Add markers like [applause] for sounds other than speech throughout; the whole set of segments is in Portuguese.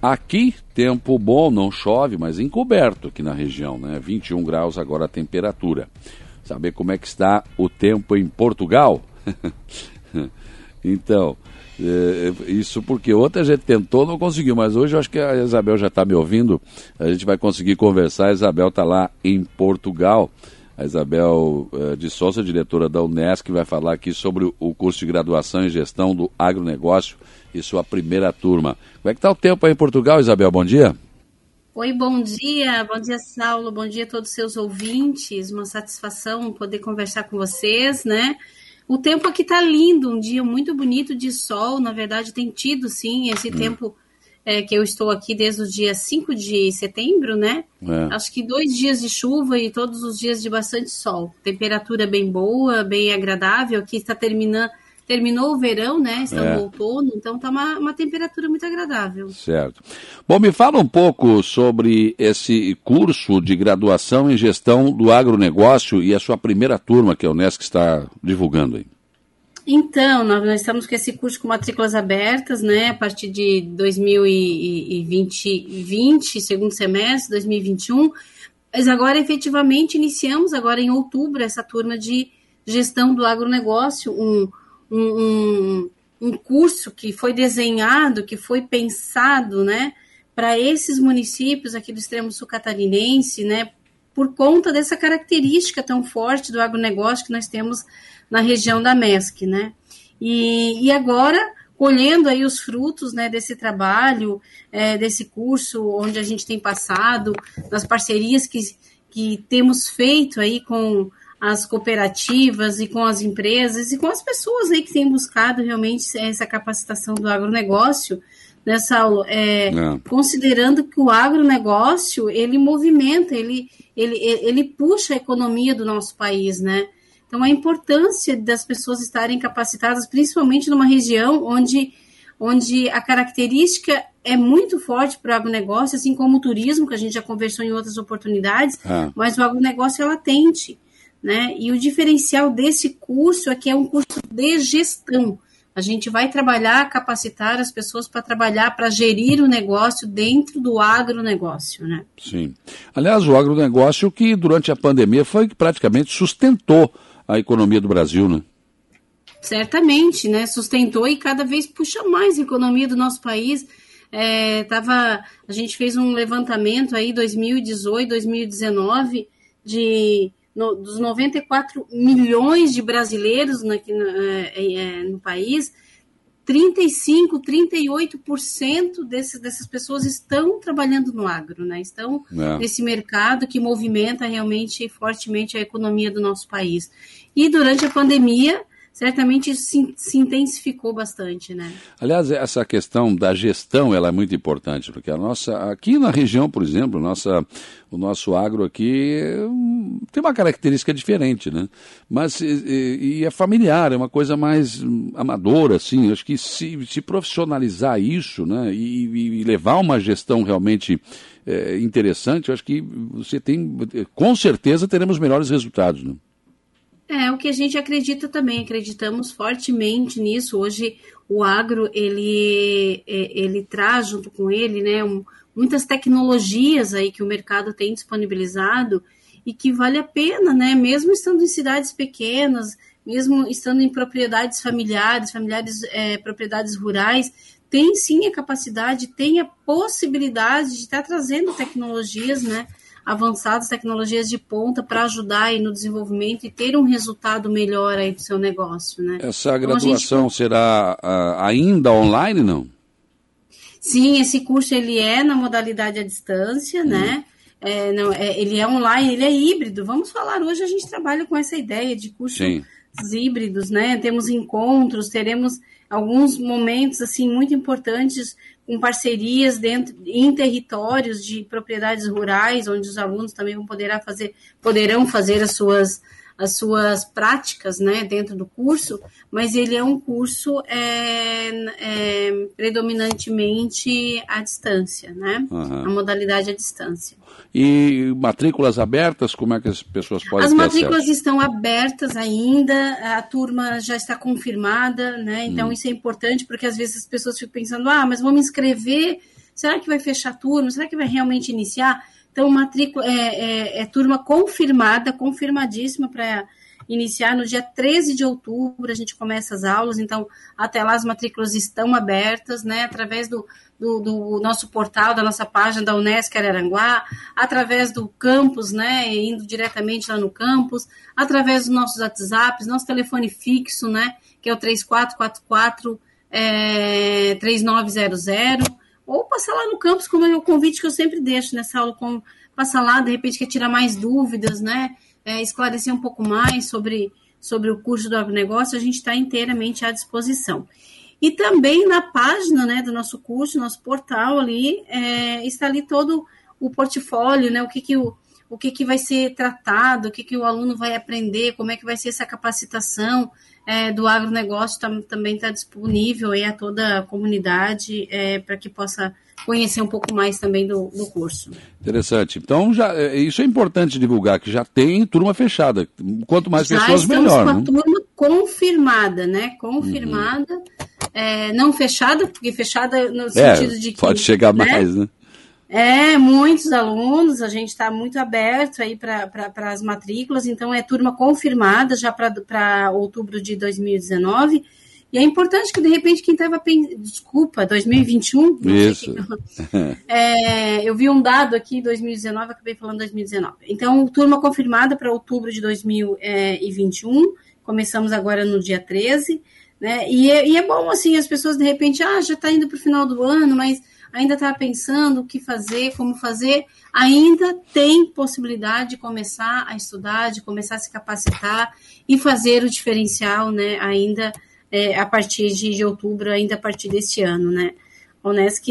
Aqui, tempo bom, não chove, mas encoberto aqui na região, né? 21 graus agora a temperatura. Saber como é que está o tempo em Portugal? [laughs] então, é, isso porque outra gente tentou, não conseguiu, mas hoje eu acho que a Isabel já está me ouvindo, a gente vai conseguir conversar. A Isabel está lá em Portugal. A Isabel é, de Souza, diretora da Unesc, vai falar aqui sobre o curso de graduação em gestão do agronegócio e sua primeira turma. Como é que está o tempo aí em Portugal, Isabel? Bom dia. Oi, bom dia, bom dia, Saulo, bom dia a todos os seus ouvintes. Uma satisfação poder conversar com vocês, né? O tempo aqui está lindo, um dia muito bonito de sol. Na verdade, tem tido sim esse hum. tempo é, que eu estou aqui desde o dia 5 de setembro, né? É. Acho que dois dias de chuva e todos os dias de bastante sol. Temperatura bem boa, bem agradável. Aqui está terminando terminou o verão, né? Estamos é. no outono, então está uma, uma temperatura muito agradável. Certo. Bom, me fala um pouco sobre esse curso de graduação em gestão do agronegócio e a sua primeira turma que a Unesco está divulgando aí. Então, nós, estamos com esse curso com matrículas abertas, né, a partir de 2020, 20, segundo semestre, 2021, mas agora efetivamente iniciamos agora em outubro essa turma de gestão do agronegócio, um, um, um, curso que foi desenhado, que foi pensado, né, para esses municípios aqui do extremo sul catarinense, né, por conta dessa característica tão forte do agronegócio que nós temos na região da MESC, né. E, e agora, colhendo aí os frutos, né, desse trabalho, é, desse curso onde a gente tem passado, nas parcerias que, que temos feito aí com as cooperativas e com as empresas e com as pessoas aí que têm buscado realmente essa capacitação do agronegócio, né, Saulo? É, é. Considerando que o agronegócio, ele movimenta, ele, ele, ele puxa a economia do nosso país, né? Então, a importância das pessoas estarem capacitadas, principalmente numa região onde, onde a característica é muito forte para o agronegócio, assim como o turismo, que a gente já conversou em outras oportunidades, é. mas o agronegócio é latente. Né? E o diferencial desse curso é que é um curso de gestão. A gente vai trabalhar, capacitar as pessoas para trabalhar, para gerir o negócio dentro do agronegócio, né? Sim. Aliás, o agronegócio que durante a pandemia foi que praticamente sustentou a economia do Brasil, né? Certamente, né? Sustentou e cada vez puxa mais a economia do nosso país. É, tava, a gente fez um levantamento aí 2018, 2019 de no, dos 94 milhões de brasileiros na, é, é, no país, 35, 38% desses, dessas pessoas estão trabalhando no agro, né? estão é. nesse mercado que movimenta realmente fortemente a economia do nosso país. E durante a pandemia, certamente isso se, se, intensificou bastante, né? Aliás, essa questão da gestão ela é muito importante, porque a nossa, aqui na região, por exemplo, nossa, o nosso agro aqui tem uma característica diferente, né? Mas e, e é familiar, é uma coisa mais hum, amadora, assim. Acho que se, se profissionalizar isso, né, e, e levar uma gestão realmente é, interessante, acho que você tem, com certeza, teremos melhores resultados, né? É, o que a gente acredita também, acreditamos fortemente nisso. Hoje o agro, ele, é, ele traz junto com ele, né, um, muitas tecnologias aí que o mercado tem disponibilizado e que vale a pena, né, mesmo estando em cidades pequenas, mesmo estando em propriedades familiares, familiares, é, propriedades rurais, tem sim a capacidade, tem a possibilidade de estar trazendo tecnologias, né, avançadas, tecnologias de ponta para ajudar aí no desenvolvimento e ter um resultado melhor aí do seu negócio, né? Essa graduação gente... será uh, ainda online, não? Sim, esse curso ele é na modalidade à distância, hum. né? É, não, é, ele é online, ele é híbrido. Vamos falar hoje, a gente trabalha com essa ideia de cursos Sim. híbridos, né? Temos encontros, teremos alguns momentos assim muito importantes com parcerias dentro em territórios de propriedades rurais, onde os alunos também vão poder fazer, poderão fazer as suas as suas práticas né, dentro do curso, mas ele é um curso é, é, predominantemente à distância, né? Uhum. A modalidade à distância. E matrículas abertas, como é que as pessoas podem As matrículas acesso? estão abertas ainda, a turma já está confirmada, né? Então hum. isso é importante porque às vezes as pessoas ficam pensando, ah, mas vou me inscrever será que vai fechar turma? Será que vai realmente iniciar? Então, matrícula é, é, é turma confirmada, confirmadíssima para iniciar no dia 13 de outubro, a gente começa as aulas, então até lá as matrículas estão abertas, né, através do, do, do nosso portal, da nossa página da Unesc Araranguá, através do campus, né, indo diretamente lá no campus, através dos nossos WhatsApps, nosso telefone fixo, né, que é o 3444 é, 3900, ou passar lá no campus, como é o convite que eu sempre deixo nessa aula, com, passar lá, de repente quer tirar mais dúvidas, né, é, esclarecer um pouco mais sobre, sobre o curso do agronegócio, a gente está inteiramente à disposição. E também na página né, do nosso curso, nosso portal ali, é, está ali todo o portfólio, né, o que, que o, o que, que vai ser tratado, o que, que o aluno vai aprender, como é que vai ser essa capacitação é, do agronegócio, tam, também está disponível aí a toda a comunidade é, para que possa conhecer um pouco mais também do, do curso. Interessante. Então, já, é, isso é importante divulgar, que já tem turma fechada. Quanto mais já pessoas, melhor. Já estamos com a né? turma confirmada, né? Confirmada, uhum. é, não fechada, porque fechada no é, sentido de que... pode chegar né? mais, né? É, muitos alunos, a gente está muito aberto aí para as matrículas, então é turma confirmada já para outubro de 2019, e é importante que, de repente, quem estava. Desculpa, 2021? Isso. [laughs] é, eu vi um dado aqui, 2019, acabei falando 2019. Então, turma confirmada para outubro de 2021. Começamos agora no dia 13. Né? E, é, e é bom, assim, as pessoas, de repente, ah, já está indo para o final do ano, mas ainda está pensando o que fazer, como fazer, ainda tem possibilidade de começar a estudar, de começar a se capacitar e fazer o diferencial, né, ainda é, a partir de, de, outubro, ainda a partir deste ano, né. A Unesc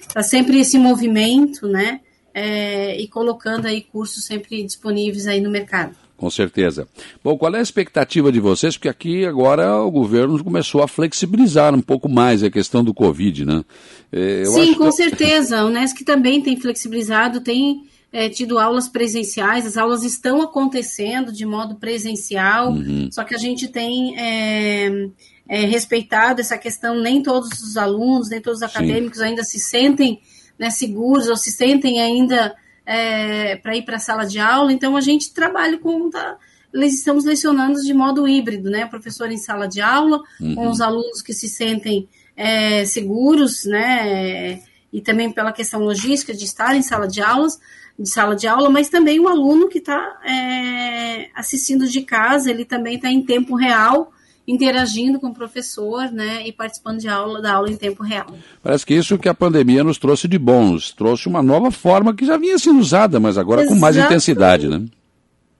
está sempre esse movimento, né, é, e colocando aí cursos sempre disponíveis aí no mercado. Com certeza. Bom, qual é a expectativa de vocês? Porque aqui agora o governo começou a flexibilizar um pouco mais a questão do Covid, né? É, Sim, com que... certeza. A Unesc também tem flexibilizado, tem é, tido aulas presenciais, as aulas estão acontecendo de modo presencial, uhum. só que a gente tem é, é, respeitado essa questão, nem todos os alunos, nem todos os acadêmicos Sim. ainda se sentem né, seguros ou se sentem ainda é, para ir para a sala de aula, então a gente trabalha com. Tá, estamos lecionando de modo híbrido, né? Professor em sala de aula, uhum. com os alunos que se sentem é, seguros, né? E também pela questão logística de estar em sala de aulas, de sala de aula, mas também o aluno que está é, assistindo de casa, ele também está em tempo real interagindo com o professor, né, e participando de aula, da aula em tempo real. Parece que isso que a pandemia nos trouxe de bons, trouxe uma nova forma que já vinha sendo usada, mas agora com mais intensidade, né?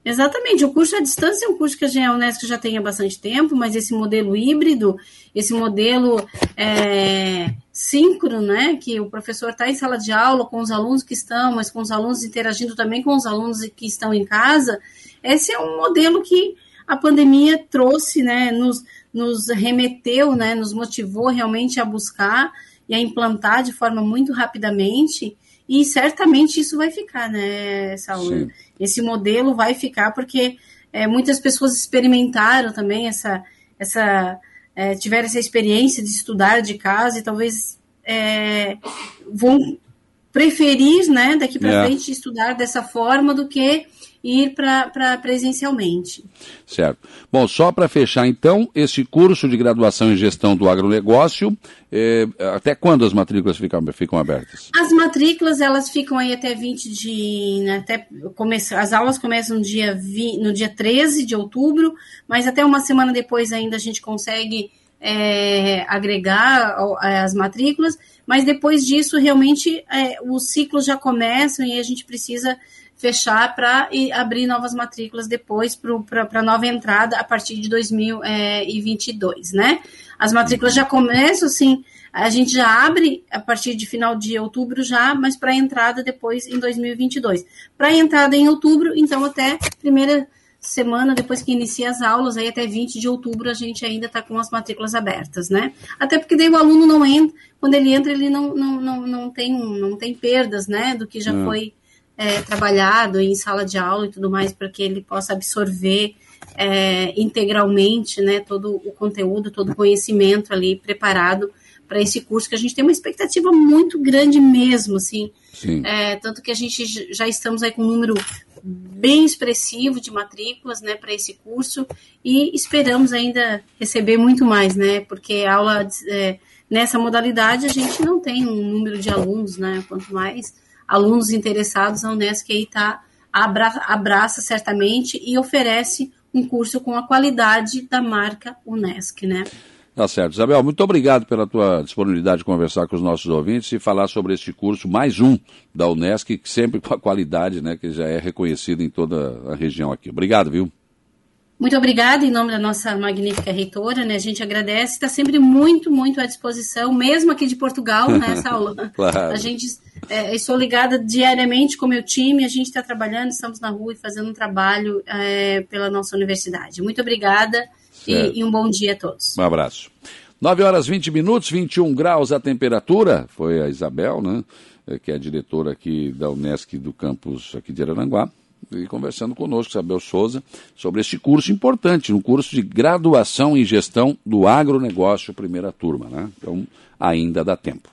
Exatamente, o curso à distância é um curso que a Unesco já tem há bastante tempo, mas esse modelo híbrido, esse modelo é, síncrono, né, que o professor está em sala de aula com os alunos que estão, mas com os alunos interagindo também com os alunos que estão em casa, esse é um modelo que a pandemia trouxe, né, nos, nos remeteu, né, nos motivou realmente a buscar e a implantar de forma muito rapidamente, e certamente isso vai ficar, né, Saúl? Sim. Esse modelo vai ficar porque é, muitas pessoas experimentaram também essa, essa é, tiveram essa experiência de estudar de casa e talvez é, vão preferir, né, daqui para é. frente estudar dessa forma do que ir para presencialmente. Certo. Bom, só para fechar então, esse curso de graduação em gestão do agronegócio, é, até quando as matrículas ficam, ficam abertas? As matrículas, elas ficam aí até 20 de... Né, até começa, as aulas começam no dia, 20, no dia 13 de outubro, mas até uma semana depois ainda a gente consegue é, agregar as matrículas, mas depois disso, realmente, é, os ciclos já começam e a gente precisa fechar para abrir novas matrículas depois para a nova entrada a partir de 2022, né? As matrículas já começam, assim, a gente já abre a partir de final de outubro já, mas para entrada depois em 2022. Para entrada em outubro, então até primeira semana depois que inicia as aulas, aí até 20 de outubro a gente ainda está com as matrículas abertas, né? Até porque daí o aluno não entra, quando ele entra ele não, não, não, não, tem, não tem perdas, né, do que já não. foi é, trabalhado em sala de aula e tudo mais, para que ele possa absorver é, integralmente né, todo o conteúdo, todo o conhecimento ali preparado para esse curso, que a gente tem uma expectativa muito grande mesmo, assim. É, tanto que a gente já estamos aí com um número bem expressivo de matrículas, né, para esse curso e esperamos ainda receber muito mais, né, porque aula é, nessa modalidade a gente não tem um número de alunos, né, quanto mais alunos interessados, a Unesc aí tá abra, abraça certamente e oferece um curso com a qualidade da marca Unesc, né. Tá certo. Isabel, muito obrigado pela tua disponibilidade de conversar com os nossos ouvintes e falar sobre este curso, mais um da Unesc, sempre com a qualidade né, que já é reconhecida em toda a região aqui. Obrigado, viu? Muito obrigada em nome da nossa magnífica reitora, né? A gente agradece, está sempre muito, muito à disposição, mesmo aqui de Portugal, né, [laughs] Saulo? claro. A gente, é, estou ligada diariamente com o meu time, a gente está trabalhando, estamos na rua e fazendo um trabalho é, pela nossa universidade. Muito obrigada e, e, um bom dia a todos. Um abraço. 9 horas 20 minutos, 21 graus a temperatura. Foi a Isabel, né? É, que é a diretora aqui da Unesc do campus aqui de Araranguá. E conversando conosco, Isabel Souza, sobre este curso importante, um curso de graduação em gestão do agronegócio, primeira turma, né? Então, ainda dá tempo.